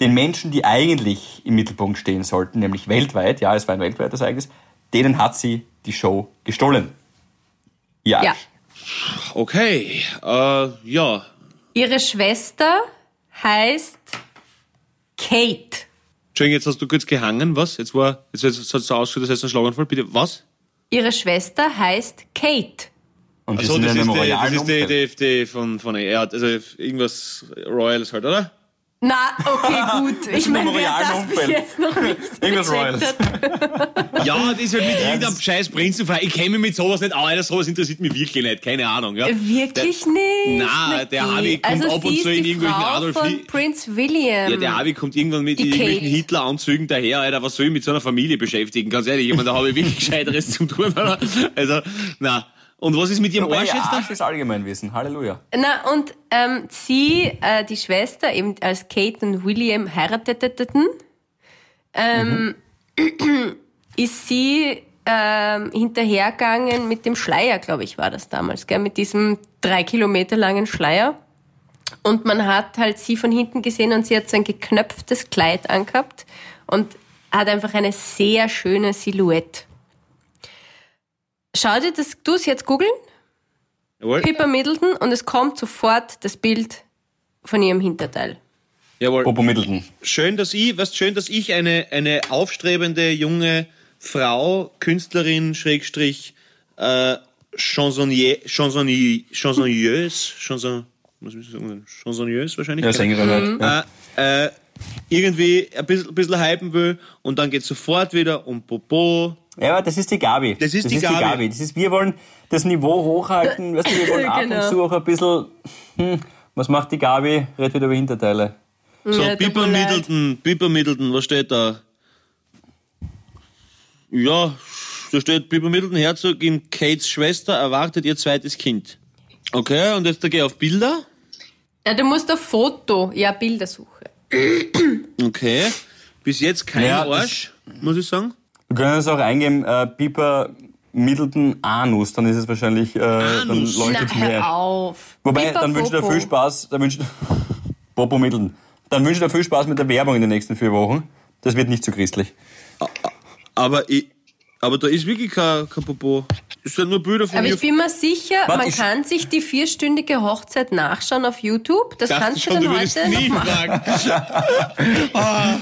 den Menschen, die eigentlich im Mittelpunkt stehen sollten, nämlich weltweit, ja, es war ein weltweites Ereignis, denen hat sie die Show gestohlen. Ja. Ja. Okay, äh, ja. Ihre Schwester heißt Kate. Entschuldigung, jetzt hast du kurz gehangen, was? Jetzt war, jetzt, jetzt hat es so ausgeschaut, das heißt ein Schlaganfall, bitte, was? Ihre Schwester heißt Kate. Und sind das ist die, das ist die, die von, von, ja, also irgendwas Royales halt, oder? Na, okay, gut. <laughs> Ich meine, wer das bis Umfeld. jetzt noch nicht <laughs> Irgendwas hat. <laughs> Ja, das ist halt mit irgendeinem scheiß Prinzenfrei. Ich kenne mich mit sowas nicht aus, sowas interessiert mich wirklich nicht, keine Ahnung, ja. Wirklich nicht? Na, der okay. Harvey kommt also ab und zu in irgendwelchen Frau Adolf von Prinz William. Ja, der Harvey kommt irgendwann mit Die irgendwelchen Kate. Hitler-Anzügen daher, Alter. Was soll ich mit so einer Familie beschäftigen? Ganz ehrlich, ich meine, da habe ich wirklich Gescheiteres zu tun, oder? Also, na. Und was ist mit ihrem Wobei Arsch jetzt Arsch da? ist Allgemeinwissen. Halleluja. Na, und ähm, sie, äh, die Schwester, eben als Kate und William heirateten, ähm, ist sie ähm, hinterhergegangen mit dem Schleier, glaube ich, war das damals, gell? mit diesem drei Kilometer langen Schleier. Und man hat halt sie von hinten gesehen und sie hat so ein geknöpftes Kleid angehabt und hat einfach eine sehr schöne Silhouette. Schau dir das, du es jetzt googeln? Jawohl. Pippa Middleton und es kommt sofort das Bild von ihrem Hinterteil. Jawohl. Popo Middleton. Schön, dass ich, was schön, dass ich eine, eine aufstrebende junge Frau, Künstlerin, Schrägstrich, äh, Chansonnier, Chansonnier, Chansonnieuse, Chanson, was muss ich sagen, Chansonnieuse wahrscheinlich. Ja, Sängerin halt. Ja. äh, äh, irgendwie ein bisschen, ein bisschen hypen will und dann geht sofort wieder um Popo. Ja, aber das ist die Gabi. Das ist die Gabi. Das ist, wir wollen das Niveau hochhalten. Weißt du, wir wollen <laughs> ab Genau. und zu auch ein bisschen. Hm, was macht die Gabi? Red wieder über Hinterteile. So, Ja, leid. Middleton, Pippa Middleton, was steht da? Ja, da steht Pippa Middleton, Herzogin Kates Schwester, erwartet ihr zweites Kind. Okay, und jetzt da gehe ich auf Bilder. Ja, du musst ein Foto, ja, Bildersuche. Okay. Bis jetzt kein Ja, das- Arsch, muss ich sagen. Wir können es auch eingeben, äh, Piper Middleton Anus, dann ist es wahrscheinlich, äh, dann Anus. leuchtet Na, es mehr. auf. Wobei, Pippa dann wünsche ich dir viel Spaß, dann wünsche <laughs> Popo Middleton. Dann wünsche ich dir viel Spaß mit der Werbung in den nächsten vier Wochen. Das wird nicht so christlich. Aber, ich, aber da ist wirklich kein, kein Popo. Es sind nur Bilder von Aber mir. ich bin mir sicher, Warte, man ich- kann sich die vierstündige Hochzeit nachschauen auf YouTube. Das kannst du schon, dann heute nie noch machen. fragen. <laughs> ah.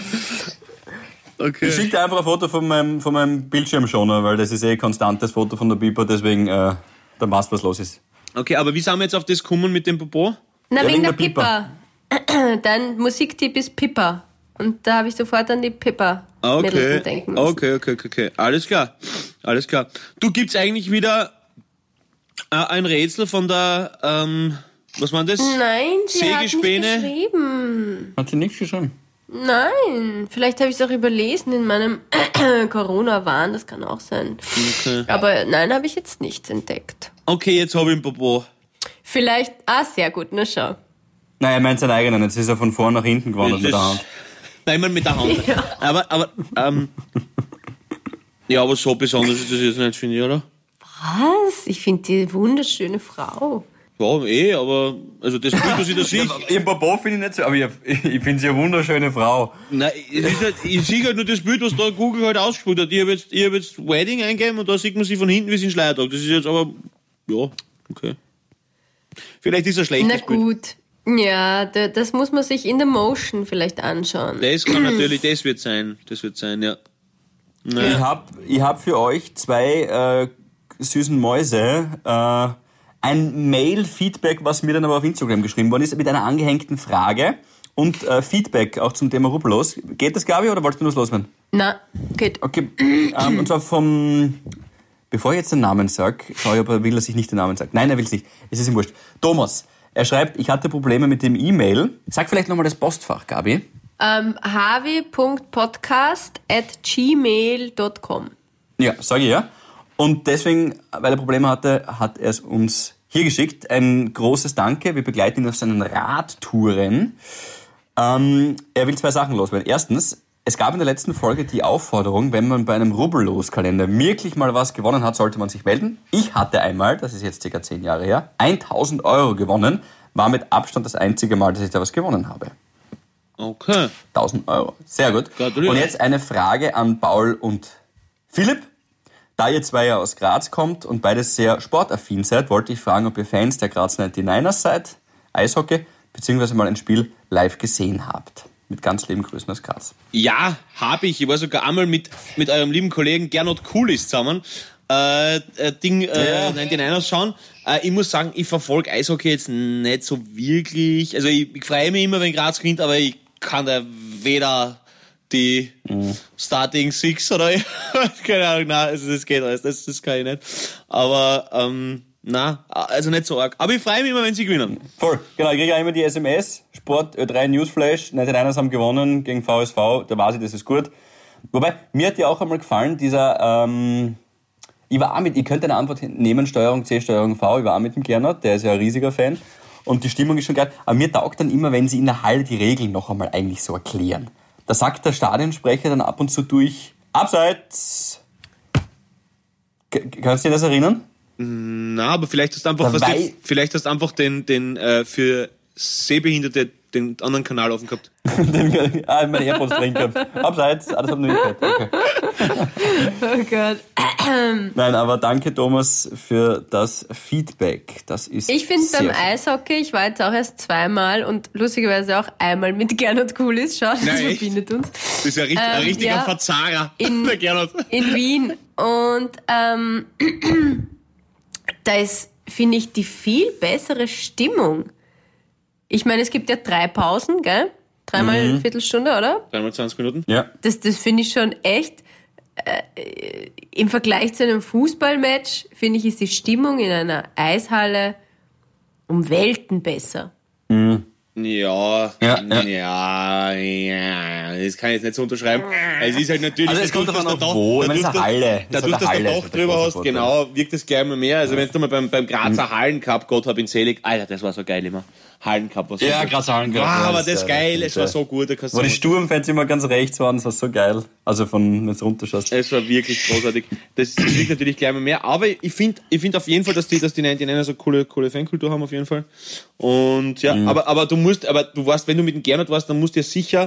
Okay. Ich schicke dir einfach ein Foto von meinem, von meinem Bildschirmschoner, weil das ist eh konstantes Foto von der Piper, deswegen äh, dann weißt du, was los ist. okay, aber wie sind wir jetzt auf das gekommen mit dem Popo? Na, Ja, wegen der der Pippa. <clears throat> Dein Musiktipp ist Pippa. Und da habe ich sofort an die Pippa Ah, Okay. Denken müssen. Okay, okay, okay, okay. Alles klar. Alles klar. Du gibt's eigentlich wieder äh, ein Rätsel von der, ähm, was war das? Nein, sie hat nicht Sägespäne? geschrieben. Hat sie nichts geschrieben? Nein, vielleicht habe ich es auch überlesen in meinem <clears throat> Corona-Wahn, das kann auch sein. Okay. Aber nein, habe ich jetzt nichts entdeckt. Okay, jetzt habe ich ein Popo. Vielleicht, ah, sehr gut, na schau. Nein, er meint seinen eigenen, jetzt ist er von vorn nach hinten gewandert mit der Hand. Nein, ich meine mit der Hand. <laughs> Aber, aber, ähm, ja, aber so besonders ist das jetzt nicht, finde ich, oder? Was? Ich finde die wunderschöne Frau. Ja, eh, aber, also das Bild, was ich da <laughs> sehe, Im Popo finde ich nicht so, aber ich, ich finde sie eine wunderschöne Frau. nein, halt, ich sehe halt nur das Bild, was da Google halt ausgespielt hat. Ich habe jetzt, ich hab jetzt Wedding eingegeben und da sieht man sie von hinten, wie sie in Schleier tragt. Das ist jetzt aber, ja, okay. Vielleicht ist er schlecht. Na gut. Ja, da, das muss man sich in der Motion vielleicht anschauen. Das kann natürlich, das wird sein. Das wird sein, ja. Ich habe ich hab für euch zwei äh, süßen Mäuse äh, ein Mail-Feedback, was mir dann aber auf Instagram geschrieben worden ist, mit einer angehängten Frage und äh, Feedback auch zum Thema Rubbellos. Geht das, Gabi, oder wolltest du nur loswerden? Na, geht. Okay, ähm, und zwar vom, bevor ich jetzt den Namen sag, schau ich, ob er will, dass ich nicht den Namen sage. Nein, er will es nicht. Es ist ihm wurscht. Thomas, er schreibt, ich hatte Probleme mit dem E-Mail. Sag vielleicht nochmal das Postfach, Gabi. Ähm, havi.podcast at gmail.com. Ja, sage ich ja. Und deswegen, weil er Probleme hatte, hat er es uns hier geschickt. Ein großes Danke. Wir begleiten ihn auf seinen Radtouren. Ähm, er will zwei Sachen loswerden. Erstens, es gab in der letzten Folge die Aufforderung, wenn man bei einem Rubbellos-Kalender wirklich mal was gewonnen hat, sollte man sich melden. Ich hatte einmal, das ist jetzt circa zehn Jahre her, 1000 Euro gewonnen. War mit Abstand das einzige Mal, dass ich da was gewonnen habe. Okay. 1000 Euro. Sehr gut. Und jetzt eine Frage an Paul und Philipp. Da ihr zwei ja aus Graz kommt und beides sehr sportaffin seid, wollte ich fragen, ob ihr Fans der Graz 99ers seid, Eishockey, beziehungsweise mal ein Spiel live gesehen habt. Mit ganz lieben Grüßen aus Graz. Ja, habe ich. Ich war sogar einmal mit, mit eurem lieben Kollegen Gernot Kulis zusammen. Äh, äh, Ding äh, Ja. 99ers schauen. Äh, ich muss sagen, ich verfolge Eishockey jetzt nicht so wirklich. Also ich, ich freue mich immer, wenn Graz gewinnt, aber ich kann da weder die Starting Six oder <laughs> keine Ahnung, nein, also das geht alles, das, das kann ich nicht. Aber ähm, na, also nicht so arg. Aber ich freue mich immer, wenn sie gewinnen. Voll. Genau, ich kriege ja immer die SMS, Sport Ö3 Newsflash, 99ers haben gewonnen gegen VSV, da weiß ich, das ist gut. Wobei, mir hat ja auch einmal gefallen, dieser, ähm, ich war auch mit, ihr könnt eine Antwort nehmen, Steuerung C, Steuerung V, ich war auch mit dem Gernot, der ist ja ein riesiger Fan. Und die Stimmung ist schon geil. Aber mir taugt dann immer, wenn sie in der Halle die Regeln noch einmal eigentlich so erklären. Da sagt der Stadionsprecher dann ab und zu durch, abseits. Kannst du dir das erinnern? Na, aber vielleicht hast du einfach, was vielleicht hast du einfach den, den äh, für Sehbehinderte den anderen Kanal offen gehabt. <laughs> Den, ah, meine AirPods drin gehabt. Abseits, ah, das haben wir nicht gehört. Okay. Oh Gott. <clears throat> Nein, aber danke Thomas für das Feedback. Das ist Ich finde beim schön. Eishockey, ich war jetzt auch erst zweimal und lustigerweise auch einmal mit Gernot Kulis. Schau, das Nein, verbindet uns. Das ist ja richtig, ein Ähm, richtiger ja. Verzahrer. In- <laughs> der Gernot. in Wien. Und ähm, <clears throat> da ist, finde ich, die viel bessere Stimmung. Ich meine, es gibt ja drei Pausen, gell? Dreimal Mhm. eine Viertelstunde, oder? Dreimal 20 Minuten. Ja, Das, das finde ich schon echt. Äh, Im Vergleich zu einem Fußballmatch, finde ich, ist die Stimmung in einer Eishalle um Welten besser. Ja, Ja, ja, ja. ja, das kann ich jetzt nicht so unterschreiben. Es ist halt natürlich, Also es kommt dadurch, davon dass auf der wo. Dadurch, eine Halle. Dadurch, dass Halle, du das ist der drüber hast, Vorteil. genau, wirkt es gleich immer mehr. Also wenn du mal beim, beim Grazer Hallencup, Gott hab ihn selig, Alter, das war so geil immer. Hallencup war so Ja. Graz Hallencup, Wow, ja, aber das ist geil, es war so gut. Wo die Sturmfans immer ganz rechts waren, das war so geil. Also von, wenn du runterschaust. Es war wirklich großartig. Das liegt natürlich gleich mal mehr. Aber ich finde ich find auf jeden Fall, dass die, dass die 99 so coole, coole Fankultur haben, auf jeden Fall. Und ja, Mhm. aber, aber du musst, aber du warst, wenn du mit dem Gernot warst, dann musst du ja sicher,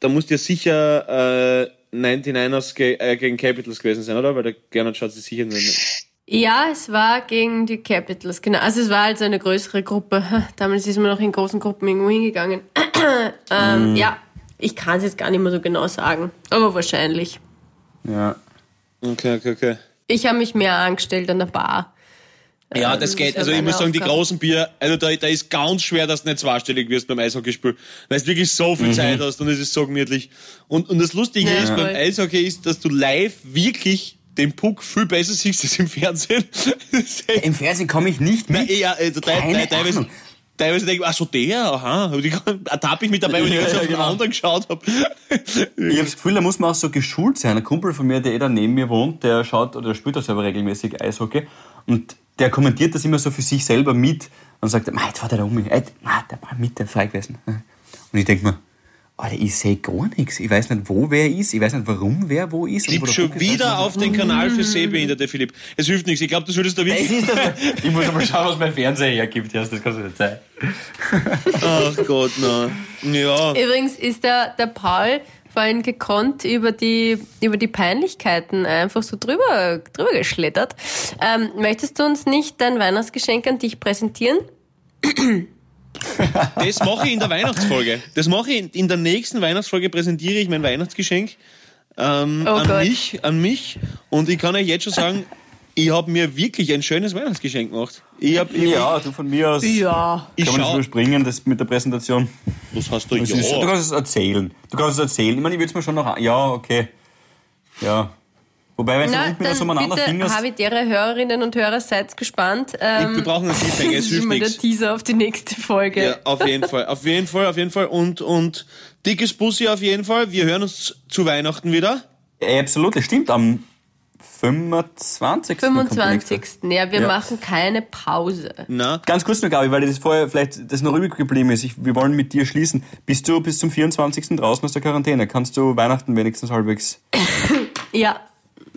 dann musst du ja sicher äh, 99ers ge äh, gegen Capitals gewesen sein, oder? Weil der Gernot schaut sich sicher nicht. Ja, es war gegen die Capitals, genau. Also es war also eine größere Gruppe. <laughs> Damals ist man noch in großen Gruppen irgendwo hingegangen. <clears throat> ähm, Ja, ich kann es jetzt gar nicht mehr so genau sagen, aber wahrscheinlich. Ja. Okay, okay, okay. Ich habe mich mehr angestellt an der Bar. Ja, Ähm, das geht. das Also ich muss sagen, die großen Bier, also da, da ist ganz schwer, dass du nicht zweistellig wirst beim Eishockeyspiel. Weil du wirklich so viel Zeit hast und es ist so gemütlich. Und, und das Lustige Ja, ist beim voll. Eishockey ist, dass du live wirklich den Puck viel besser siehst als im Fernsehen. Im Fernsehen komme ich nicht mit. ja, also Keine te- teilweise, Ahnung. teilweise denke ich, ach so der, aha, ertappe ich mich dabei, wenn ich jetzt ja, auf den genau. anderen geschaut habe. Ich habe das Gefühl, da muss man auch so geschult sein. Ein Kumpel von mir, der eh da neben mir wohnt, der schaut oder spielt auch selber regelmäßig Eishockey und der kommentiert das immer so für sich selber mit und sagt, "Mei, jetzt war der da um mich, der war mit, der frei gewesen. Und ich denke mir, Alter, ich sehe gar nichts. Ich weiß nicht, wo wer ist, ich weiß nicht, warum wer wo ist. der schon wieder auf den Kanal für Sehbehinderte, Philipp. Es hilft nichts. Ich glaube, das würdest du ist das. <laughs> Ich muss mal schauen, was mein Fernseher hergibt. Ja, das kannst du nicht zeigen. Ach Gott, na. Ja. Übrigens ist der, der Paul vorhin gekonnt über die, über die Peinlichkeiten einfach so drüber, drüber geschlittert. Ähm, möchtest du uns nicht dein Weihnachtsgeschenk an dich präsentieren? <laughs> Das mache ich in der Weihnachtsfolge. Das mache ich in, der nächsten Weihnachtsfolge präsentiere ich mein Weihnachtsgeschenk ähm, Oh an Gott. mich, an mich. Und ich kann euch jetzt schon sagen, ich habe mir wirklich ein schönes Weihnachtsgeschenk gemacht. Ich hab, ich, Ja, du von mir aus. Ja. ich Kann man das überspringen, das mit der Präsentation? was hast du Das ja? ist, du kannst es erzählen. Du kannst es erzählen. Ich meine, ich würde es mir schon noch. an- Ja, okay. Ja. Wobei, wenn du Na, unten wieder dann so umeinander fingerst. habitäre Hörerinnen und Hörer, seid gespannt. Ähm, <laughs> Wir brauchen einen Cliffhanger, es ist hilft immer der nichts. Teaser auf die nächste Folge. Ja, auf jeden Fall, auf jeden Fall, auf jeden Fall. Und, und dickes Bussi auf jeden Fall. Wir hören uns zu Weihnachten wieder. Ja, absolut, das stimmt. Am 25. kommt der nächste. 25. Ja, wir Ja. machen keine Pause. Na, Ganz kurz noch, Gabi, weil das vorher vielleicht das noch übrig geblieben ist. Ich, wir wollen mit dir schließen. Bist du bis zum 24. draußen aus der Quarantäne? Kannst du Weihnachten wenigstens halbwegs. Ja,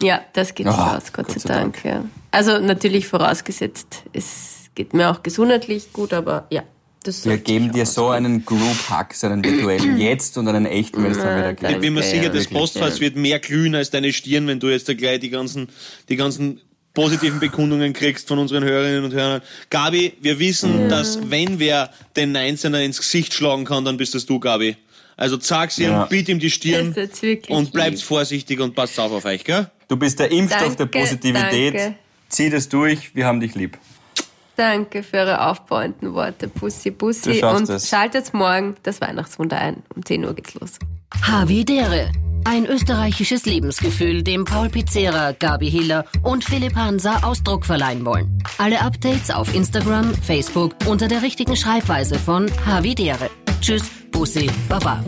ja, das geht sich Ah, aus, Gott, Gott sei sei Dank. Ja. Also natürlich vorausgesetzt, es geht mir auch gesundheitlich gut, aber ja. Das Wir geben dir so einen Group-Hack, so einen virtuellen <clears throat> jetzt und einen echten, wenn es dann wieder geht. ich bin mir sicher, das. Postfach wird mehr glühen als deine Stirn, wenn du jetzt da gleich die ganzen, die ganzen positiven Bekundungen kriegst von unseren Hörerinnen und Hörern. Gabi, wir wissen, dass wenn wer den Neinzehner ins Gesicht schlagen kann, dann bist das du, Gabi. Also zeig's ihm, Ja. biet ihm die Das Stirn ist jetzt wirklich und bleibt lieb. vorsichtig und passt auf auf euch, gell? Du bist der Impfstoff der Danke, Positivität. danke. Zieh das durch, wir haben dich lieb. Danke für eure aufbauenden Worte. Bussi. schaffst Und es. schaltet morgen das Weihnachtswunder ein. Um 10 Uhr geht's los. Havidere. Ein österreichisches Lebensgefühl, dem Paul Pizzera, Gabi Hiller und Philipp Hansa Ausdruck verleihen wollen. Alle Updates auf Instagram, Facebook unter der richtigen Schreibweise von Havidere. Tschüss, Bussi, Baba.